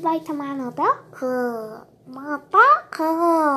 vai tomar no hotel? 그, 뭐,